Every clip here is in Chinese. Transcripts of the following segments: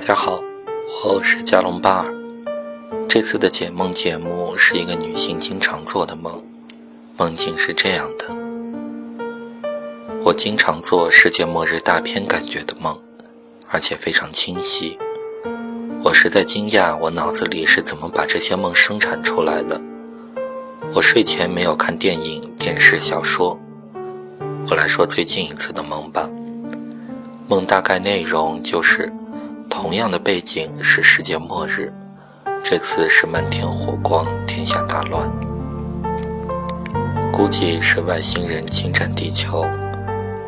大家好，我是加隆巴尔。这次的解梦节目是一个女性经常做的梦，梦境是这样的：我经常做世界末日大片感觉的梦，而且非常清晰。我实在惊讶，我脑子里是怎么把这些梦生产出来的。我睡前没有看电影、电视、小说。我来说最近一次的梦吧。梦大概内容就是。同样的背景是世界末日，这次是漫天火光，天下大乱。估计是外星人侵占地球，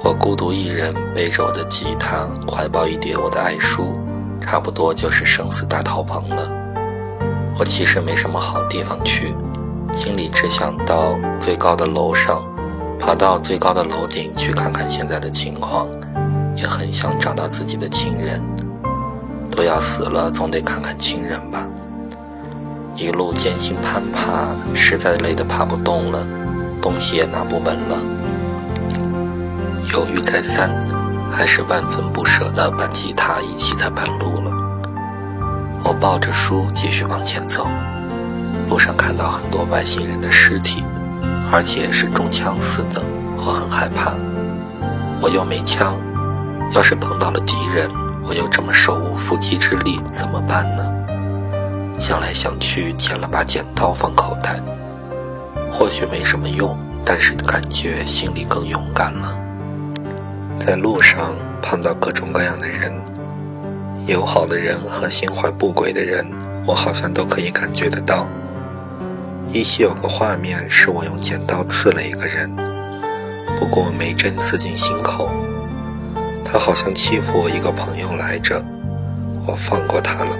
我孤独一人背着我的吉他，怀抱一叠我的爱书，差不多就是生死大逃亡了。我其实没什么好地方去，心里只想到最高的楼上，爬到最高的楼顶去看看现在的情况，也很想找到自己的亲人。都要死了，总得看看亲人吧。一路艰辛攀爬，实在累得爬不动了，东西也拿不稳了。犹豫再三，还是万分不舍地把吉他遗弃在半路了。我抱着书继续往前走，路上看到很多外星人的尸体，而且是中枪死的，我很害怕。我又没枪，要是碰到了敌人。我又这么手无缚鸡之力，怎么办呢？想来想去，捡了把剪刀放口袋。或许没什么用，但是感觉心里更勇敢了。在路上碰到各种各样的人，友好的人和心怀不轨的人，我好像都可以感觉得到。依稀有个画面，是我用剪刀刺了一个人，不过没针刺进心口。他好像欺负我一个朋友来着，我放过他了。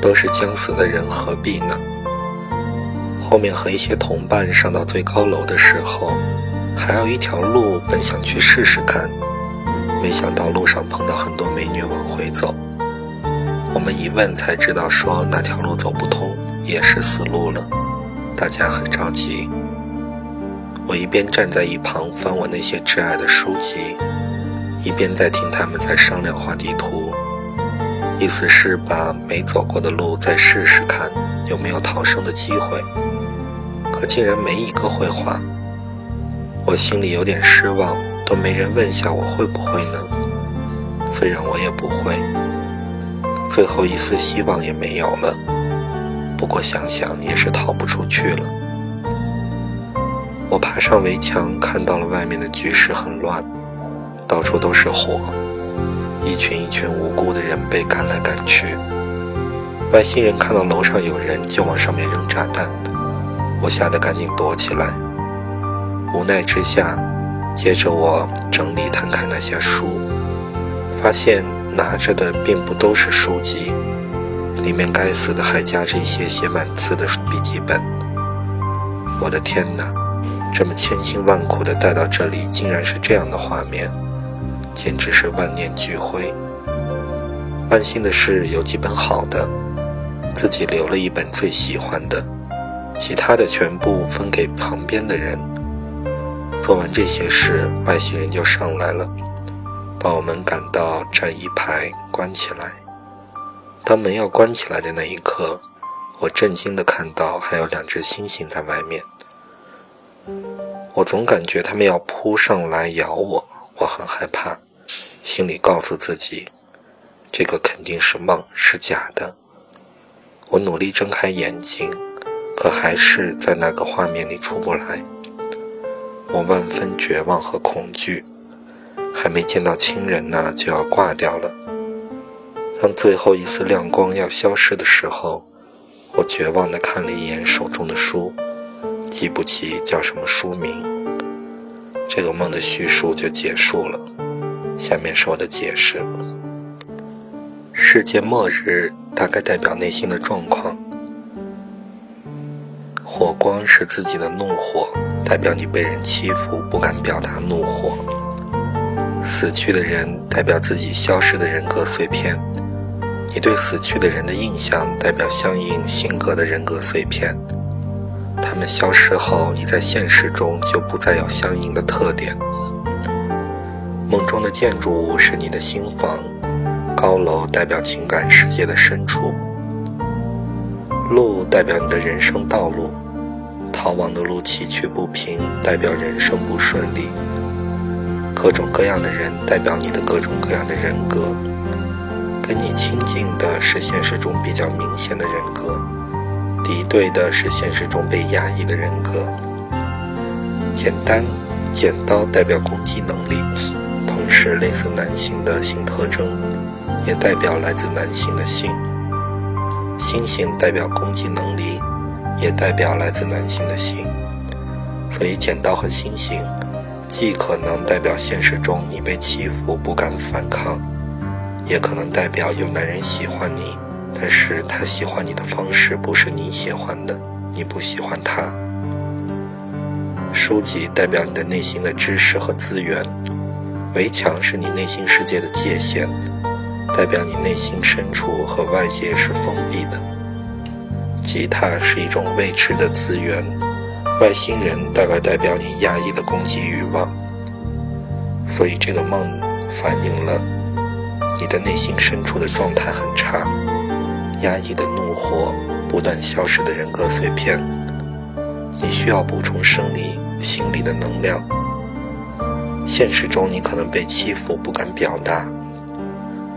都是将死的人，何必呢？后面和一些同伴上到最高楼的时候，还有一条路，本想去试试看，没想到路上碰到很多美女往回走。我们一问才知道，说那条路走不通，也是死路了。大家很着急。我一边站在一旁翻我那些挚爱的书籍。一边在听他们在商量画地图，意思是把没走过的路再试试看有没有逃生的机会。可竟然没一个会画，我心里有点失望，都没人问下我会不会呢？虽然我也不会，最后一丝希望也没有了。不过想想也是逃不出去了。我爬上围墙，看到了外面的局势很乱。到处都是火，一群一群无辜的人被赶来赶去。外星人看到楼上有人，就往上面扔炸弹。我吓得赶紧躲起来。无奈之下，接着我整理摊开那些书，发现拿着的并不都是书籍，里面该死的还夹着一些写满字的笔记本。我的天哪！这么千辛万苦的带到这里，竟然是这样的画面。简直是万念俱灰。万幸的是有几本好的，自己留了一本最喜欢的，其他的全部分给旁边的人。做完这些事，外星人就上来了，把我们赶到站一排，关起来。当门要关起来的那一刻，我震惊地看到还有两只猩猩在外面。我总感觉他们要扑上来咬我，我很害怕。心里告诉自己，这个肯定是梦，是假的。我努力睁开眼睛，可还是在那个画面里出不来。我万分绝望和恐惧，还没见到亲人呢，就要挂掉了。当最后一丝亮光要消失的时候，我绝望地看了一眼手中的书，记不起叫什么书名。这个梦的叙述就结束了。下面是我的解释：世界末日大概代表内心的状况，火光是自己的怒火，代表你被人欺负不敢表达怒火；死去的人代表自己消失的人格碎片，你对死去的人的印象代表相应性格的人格碎片，他们消失后，你在现实中就不再有相应的特点。梦中的建筑物是你的心房，高楼代表情感世界的深处，路代表你的人生道路，逃亡的路崎岖不平，代表人生不顺利。各种各样的人代表你的各种各样的人格，跟你亲近的是现实中比较明显的人格，敌对的是现实中被压抑的人格。简单，剪刀代表攻击能力，类似男性的性特征，也代表来自男性的性。星星代表攻击能力，也代表来自男性的性。所以，剪刀和星星。既可能代表现实中你被欺负不敢反抗，也可能代表有男人喜欢你，但是他喜欢你的方式不是你喜欢的，你不喜欢他。书籍代表你的内心的知识和资源，围墙是你内心世界的界限，代表你内心深处和外界是封闭的。吉他是一种未知的资源。外星人大概代表你压抑的攻击欲望，所以这个梦反映了你的内心深处的状态很差，压抑的怒火，不断消失的人格碎片，你需要补充生理、心理的能量。现实中你可能被欺负不敢表达，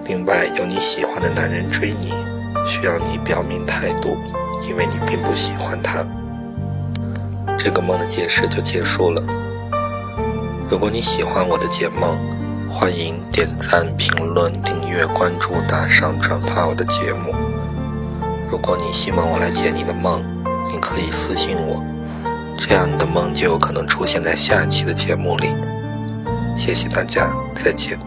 另外有你喜欢的男人追你，需要你表明态度，因为你并不喜欢他。这个梦的解释就结束了。如果你喜欢我的解梦，欢迎点赞、评论、订阅、关注、打赏、转发我的节目。如果你希望我来解你的梦，你可以私信我，这样你的梦就有可能出现在下一期的节目里。谢谢大家，再见。